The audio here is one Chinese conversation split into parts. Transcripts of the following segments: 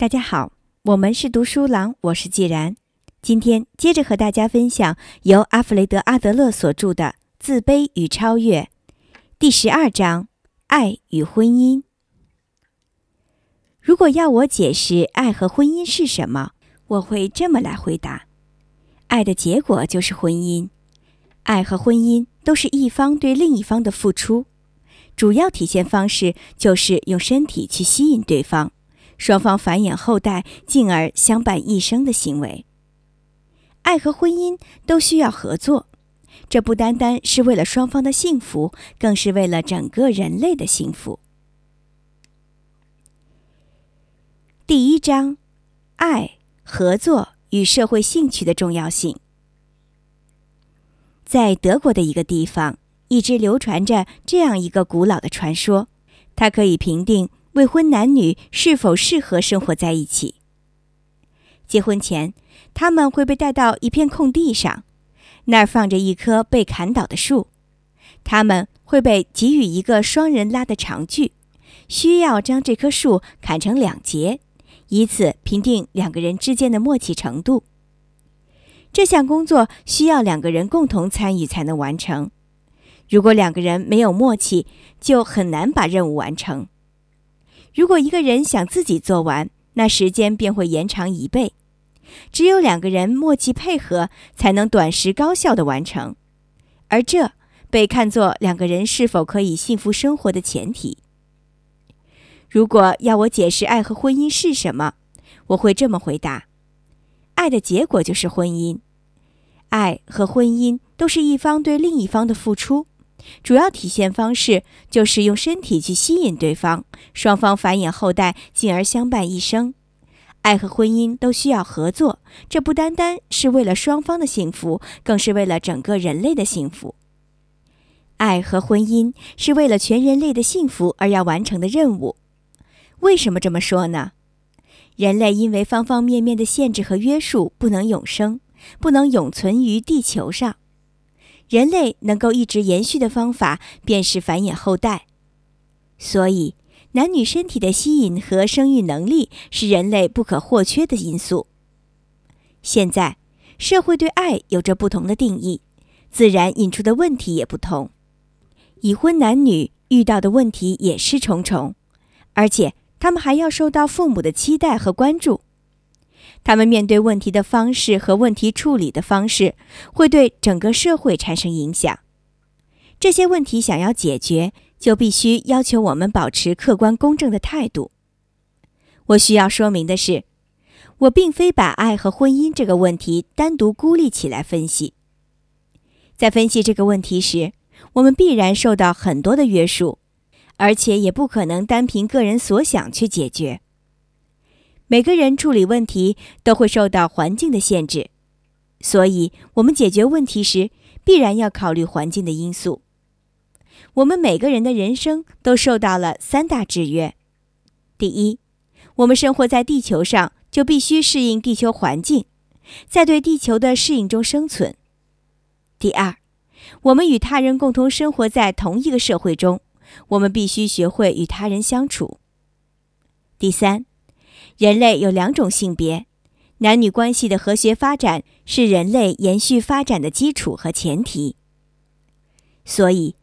大家好，我们是读书郎，我是既然。今天接着和大家分享由阿弗雷德·阿德勒所著的《自卑与超越》第十二章“爱与婚姻”。如果要我解释爱和婚姻是什么，我会这么来回答：爱的结果就是婚姻。爱和婚姻都是一方对另一方的付出，主要体现方式就是用身体去吸引对方。双方繁衍后代，进而相伴一生的行为。爱和婚姻都需要合作，这不单单是为了双方的幸福，更是为了整个人类的幸福。第一章：爱、合作与社会兴趣的重要性。在德国的一个地方，一直流传着这样一个古老的传说，它可以评定。未婚男女是否适合生活在一起？结婚前，他们会被带到一片空地上，那儿放着一棵被砍倒的树。他们会被给予一个双人拉的长锯，需要将这棵树砍成两截，以此评定两个人之间的默契程度。这项工作需要两个人共同参与才能完成。如果两个人没有默契，就很难把任务完成。如果一个人想自己做完，那时间便会延长一倍。只有两个人默契配合，才能短时高效的完成，而这被看作两个人是否可以幸福生活的前提。如果要我解释爱和婚姻是什么，我会这么回答：爱的结果就是婚姻，爱和婚姻都是一方对另一方的付出。主要体现方式就是用身体去吸引对方，双方繁衍后代，进而相伴一生。爱和婚姻都需要合作，这不单单是为了双方的幸福，更是为了整个人类的幸福。爱和婚姻是为了全人类的幸福而要完成的任务。为什么这么说呢？人类因为方方面面的限制和约束，不能永生，不能永存于地球上。人类能够一直延续的方法，便是繁衍后代。所以，男女身体的吸引和生育能力是人类不可或缺的因素。现在，社会对爱有着不同的定义，自然引出的问题也不同。已婚男女遇到的问题也是重重，而且他们还要受到父母的期待和关注。他们面对问题的方式和问题处理的方式，会对整个社会产生影响。这些问题想要解决，就必须要求我们保持客观公正的态度。我需要说明的是，我并非把爱和婚姻这个问题单独孤立起来分析。在分析这个问题时，我们必然受到很多的约束，而且也不可能单凭个人所想去解决。每个人处理问题都会受到环境的限制，所以我们解决问题时必然要考虑环境的因素。我们每个人的人生都受到了三大制约：第一，我们生活在地球上，就必须适应地球环境，在对地球的适应中生存；第二，我们与他人共同生活在同一个社会中，我们必须学会与他人相处；第三。人类有两种性别，男女关系的和谐发展是人类延续发展的基础和前提。所以，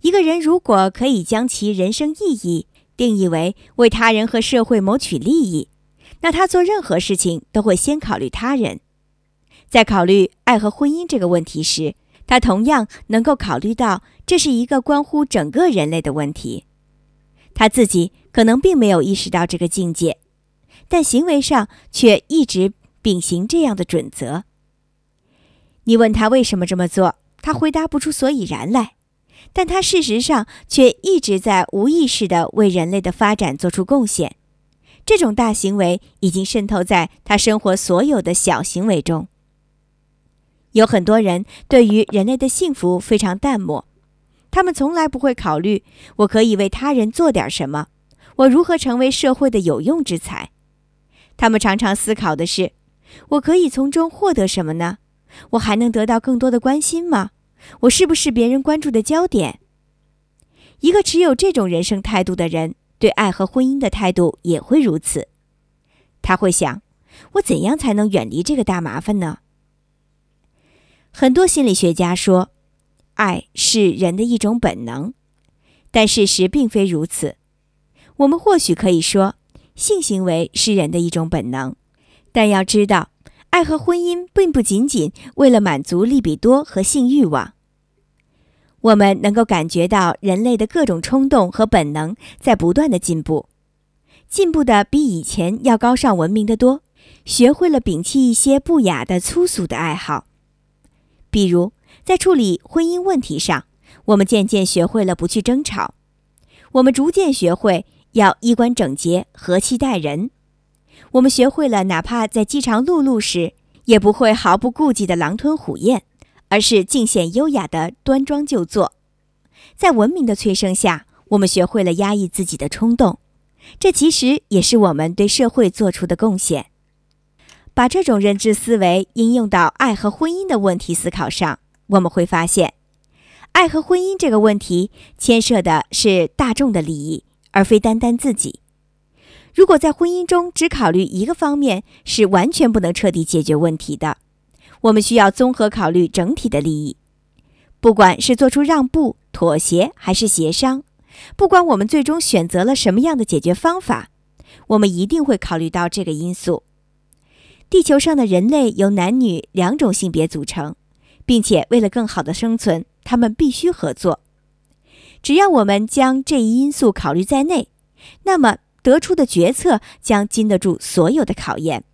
一个人如果可以将其人生意义定义为为他人和社会谋取利益，那他做任何事情都会先考虑他人。在考虑爱和婚姻这个问题时，他同样能够考虑到这是一个关乎整个人类的问题。他自己可能并没有意识到这个境界。但行为上却一直秉行这样的准则。你问他为什么这么做，他回答不出所以然来，但他事实上却一直在无意识地为人类的发展做出贡献。这种大行为已经渗透在他生活所有的小行为中。有很多人对于人类的幸福非常淡漠，他们从来不会考虑我可以为他人做点什么，我如何成为社会的有用之才。他们常常思考的是：我可以从中获得什么呢？我还能得到更多的关心吗？我是不是别人关注的焦点？一个持有这种人生态度的人，对爱和婚姻的态度也会如此。他会想：我怎样才能远离这个大麻烦呢？很多心理学家说，爱是人的一种本能，但事实并非如此。我们或许可以说，性行为是人的一种本能，但要知道，爱和婚姻并不仅仅为了满足利比多和性欲望。我们能够感觉到人类的各种冲动和本能在不断的进步，进步的比以前要高尚文明的多，学会了摒弃一些不雅的粗俗的爱好。比如，在处理婚姻问题上，我们渐渐学会了不去争吵；我们逐渐学会要衣冠整洁、和气待人；我们学会了哪怕在饥肠辘辘时，也不会毫不顾忌的狼吞虎咽，而是尽显优雅的端庄就坐。在文明的催生下，我们学会了压抑自己的冲动，这其实也是我们对社会做出的贡献。把这种认知思维应用到爱和婚姻的问题思考上，我们会发现，爱和婚姻这个问题牵涉的是大众的利益，而非单单自己。如果在婚姻中只考虑一个方面，是完全不能彻底解决问题的。我们需要综合考虑整体的利益，不管是做出让步、妥协还是协商，不管我们最终选择了什么样的解决方法，我们一定会考虑到这个因素。地球上的人类由男女两种性别组成，并且为了更好的生存，他们必须合作。只要我们将这一因素考虑在内，那么得出的决策将经得住所有的考验。